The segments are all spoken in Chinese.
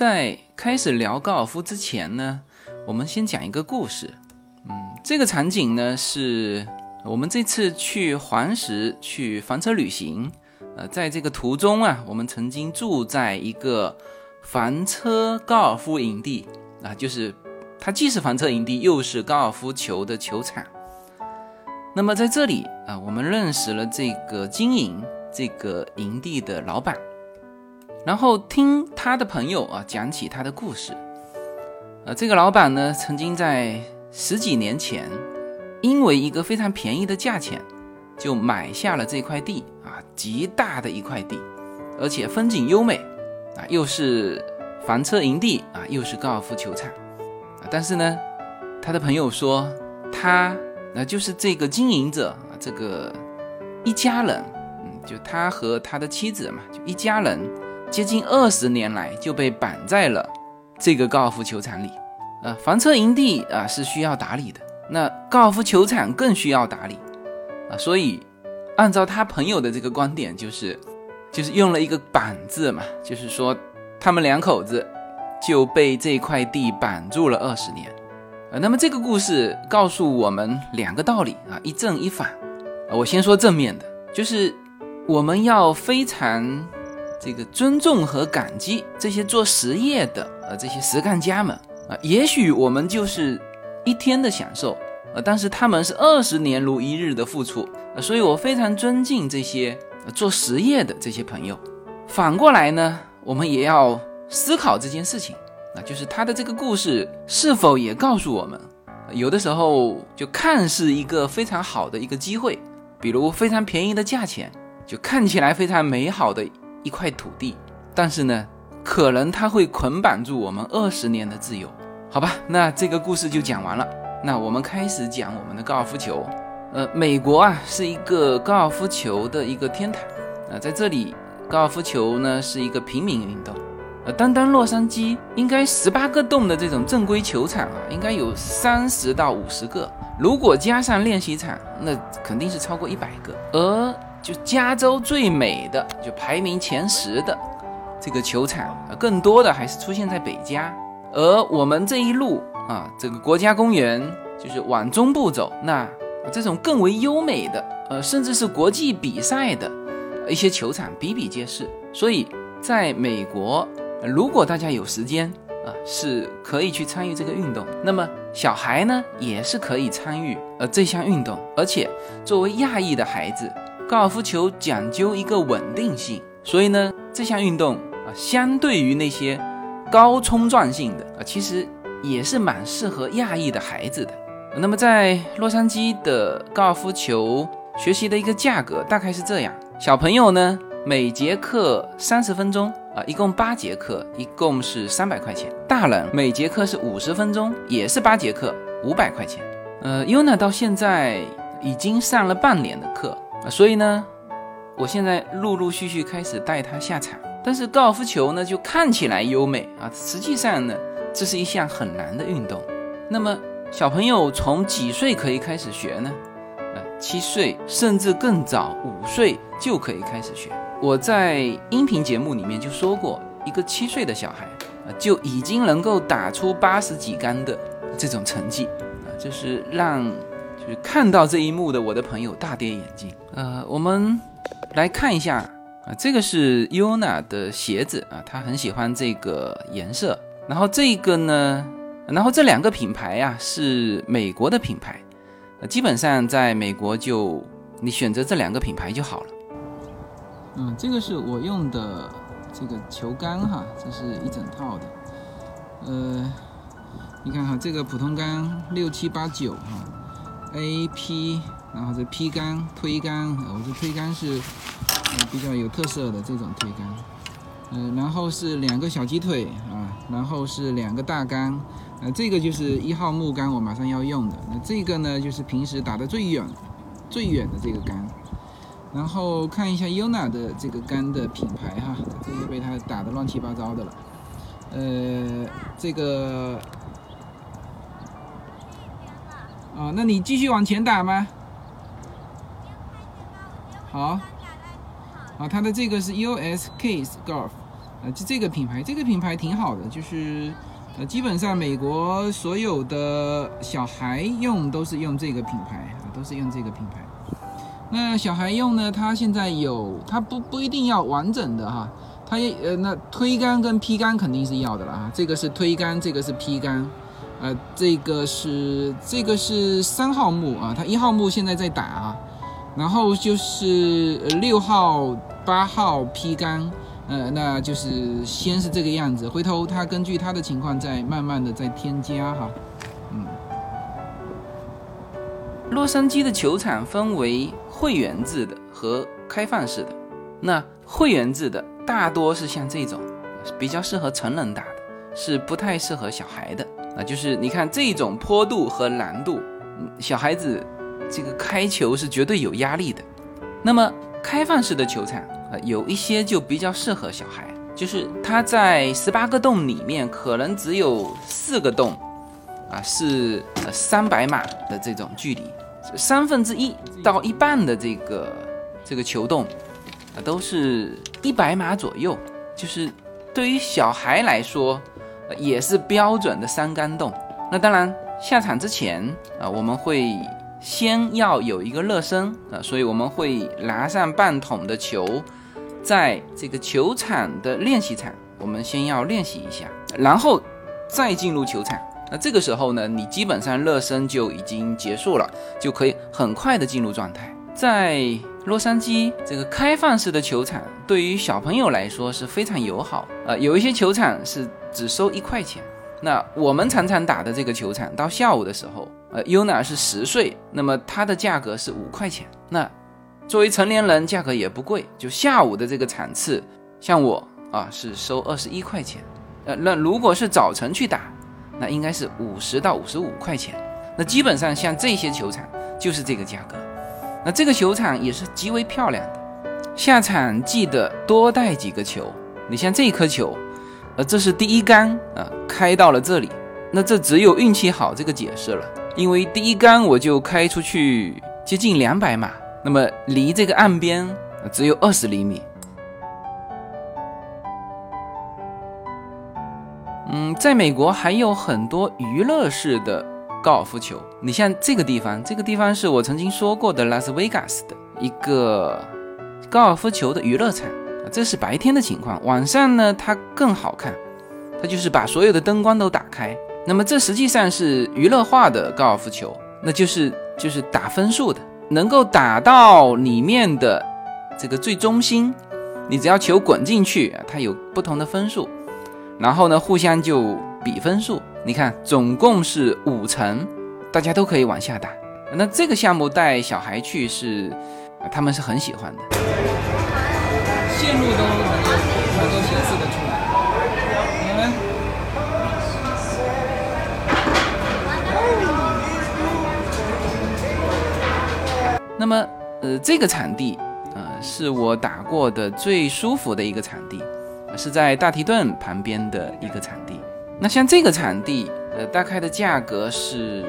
在开始聊高尔夫之前呢，我们先讲一个故事。嗯，这个场景呢是我们这次去黄石去房车旅行，呃，在这个途中啊，我们曾经住在一个房车高尔夫营地啊，就是它既是房车营地，又是高尔夫球的球场。那么在这里啊，我们认识了这个经营这个营地的老板。然后听他的朋友啊讲起他的故事，呃，这个老板呢曾经在十几年前，因为一个非常便宜的价钱，就买下了这块地啊，极大的一块地，而且风景优美啊，又是房车营地啊，又是高尔夫球场啊。但是呢，他的朋友说他那就是这个经营者，这个一家人，嗯，就他和他的妻子嘛，就一家人。接近二十年来就被绑在了这个高尔夫球场里，呃，房车营地啊是需要打理的，那高尔夫球场更需要打理。啊，所以按照他朋友的这个观点，就是就是用了一个绑字嘛，就是说他们两口子就被这块地绑住了二十年，呃，那么这个故事告诉我们两个道理啊，一正一反，啊，我先说正面的，就是我们要非常。这个尊重和感激这些做实业的呃这些实干家们啊，也许我们就是一天的享受呃，但是他们是二十年如一日的付出呃，所以我非常尊敬这些做实业的这些朋友。反过来呢，我们也要思考这件事情啊，就是他的这个故事是否也告诉我们，有的时候就看似一个非常好的一个机会，比如非常便宜的价钱，就看起来非常美好的。一块土地，但是呢，可能它会捆绑住我们二十年的自由，好吧？那这个故事就讲完了。那我们开始讲我们的高尔夫球。呃，美国啊是一个高尔夫球的一个天堂啊，在这里高尔夫球呢是一个平民运动。呃，单单洛杉矶应该十八个洞的这种正规球场啊，应该有三十到五十个，如果加上练习场，那肯定是超过一百个。而就加州最美的，就排名前十的这个球场，更多的还是出现在北加。而我们这一路啊，这个国家公园就是往中部走，那这种更为优美的，呃，甚至是国际比赛的一些球场比比皆是。所以，在美国，如果大家有时间啊，是可以去参与这个运动。那么，小孩呢，也是可以参与呃这项运动，而且作为亚裔的孩子。高尔夫球讲究一个稳定性，所以呢，这项运动啊，相对于那些高冲撞性的啊，其实也是蛮适合亚裔的孩子的。那么在洛杉矶的高尔夫球学习的一个价格大概是这样：小朋友呢，每节课三十分钟啊，一共八节课，一共是三百块钱；大人每节课是五十分钟，也是八节课，五百块钱。呃，Yuna 到现在已经上了半年的课。啊，所以呢，我现在陆陆续续开始带他下场。但是高尔夫球呢，就看起来优美啊，实际上呢，这是一项很难的运动。那么小朋友从几岁可以开始学呢？呃，七岁甚至更早，五岁就可以开始学。我在音频节目里面就说过，一个七岁的小孩啊，就已经能够打出八十几杆的这种成绩啊，就是让。就是看到这一幕的我的朋友大跌眼镜。呃，我们来看一下啊，这个是 Yuna 的鞋子啊，他很喜欢这个颜色。然后这个呢，然后这两个品牌呀是美国的品牌，基本上在美国就你选择这两个品牌就好了。嗯，这个是我用的这个球杆哈，这是一整套的。呃，你看哈，这个普通杆六七八九哈。A P，然后这 P 杆推杆，我这推杆是比较有特色的这种推杆，嗯，然后是两个小鸡腿啊，然后是两个大杆，呃，这个就是一号木杆，我马上要用的。那这个呢，就是平时打的最远、最远的这个杆。然后看一下 Yuna 的这个杆的品牌哈，这个被它打的乱七八糟的了。呃，这个。啊，那你继续往前打吗？好，啊，它的这个是 U S Case Golf，呃，就这个品牌，这个品牌挺好的，就是呃，基本上美国所有的小孩用都是用这个品牌啊，都是用这个品牌。那小孩用呢，它现在有，它不不一定要完整的哈，它也呃，那推杆跟劈杆肯定是要的了啊，这个是推杆，这个是劈杆。呃，这个是这个是三号木啊，它一号木现在在打啊，然后就是六号、八号劈杆，呃，那就是先是这个样子，回头他根据他的情况再慢慢的再添加哈，嗯。洛杉矶的球场分为会员制的和开放式的，那会员制的大多是像这种，比较适合成人打的，是不太适合小孩的。啊，就是你看这种坡度和难度，小孩子这个开球是绝对有压力的。那么开放式的球场啊，有一些就比较适合小孩，就是它在十八个洞里面可能只有四个洞啊是三百码的这种距离，三分之一到一半的这个这个球洞啊都是一百码左右，就是对于小孩来说。也是标准的三杆洞。那当然，下场之前啊，我们会先要有一个热身啊，所以我们会拿上半桶的球，在这个球场的练习场，我们先要练习一下，然后再进入球场。那这个时候呢，你基本上热身就已经结束了，就可以很快的进入状态。在洛杉矶这个开放式的球场，对于小朋友来说是非常友好。呃，有一些球场是。只收一块钱，那我们常常打的这个球场，到下午的时候，呃，UNA 是十岁，那么它的价格是五块钱。那作为成年人，价格也不贵，就下午的这个场次，像我啊是收二十一块钱。呃，那如果是早晨去打，那应该是五十到五十五块钱。那基本上像这些球场就是这个价格。那这个球场也是极为漂亮的，下场记得多带几个球。你像这颗球。呃，这是第一杆啊，开到了这里，那这只有运气好这个解释了，因为第一杆我就开出去接近两百码，那么离这个岸边只有二十厘米。嗯，在美国还有很多娱乐式的高尔夫球，你像这个地方，这个地方是我曾经说过的拉斯维加斯的一个高尔夫球的娱乐场。这是白天的情况，晚上呢，它更好看，它就是把所有的灯光都打开。那么这实际上是娱乐化的高尔夫球，那就是就是打分数的，能够打到里面的这个最中心，你只要球滚进去，它有不同的分数，然后呢互相就比分数。你看，总共是五层，大家都可以往下打。那这个项目带小孩去是，他们是很喜欢的。线路都能够显示的出来。那么，呃，这个场地，呃，是我打过的最舒服的一个场地，是在大提顿旁边的一个场地。那像这个场地，呃，大概的价格是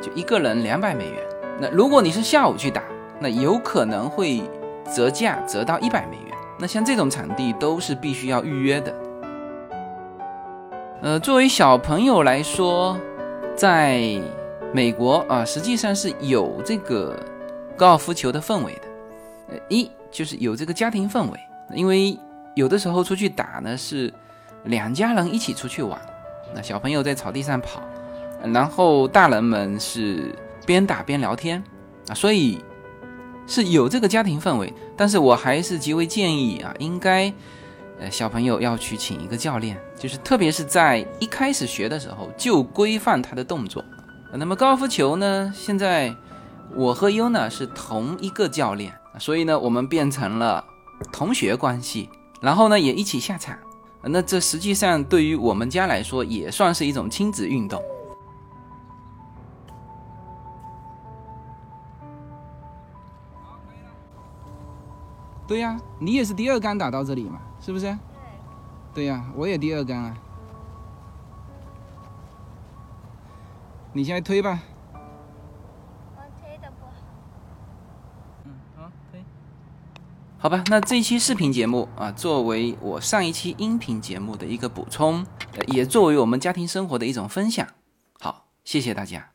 就一个人两百美元。那如果你是下午去打，那有可能会折价折到一百美元。那像这种场地都是必须要预约的。呃，作为小朋友来说，在美国啊，实际上是有这个高尔夫球的氛围的。呃，一就是有这个家庭氛围，因为有的时候出去打呢是两家人一起出去玩，那小朋友在草地上跑，然后大人们是边打边聊天啊，所以。是有这个家庭氛围，但是我还是极为建议啊，应该，呃，小朋友要去请一个教练，就是特别是在一开始学的时候就规范他的动作。那么高尔夫球呢，现在我和优娜是同一个教练，所以呢，我们变成了同学关系，然后呢也一起下场。那这实际上对于我们家来说也算是一种亲子运动。对呀，你也是第二杆打到这里嘛，是不是？对。对呀，我也第二杆啊。你现在推吧。我推的不好。吧，那这一期视频节目啊，作为我上一期音频节目的一个补充，也作为我们家庭生活的一种分享。好，谢谢大家。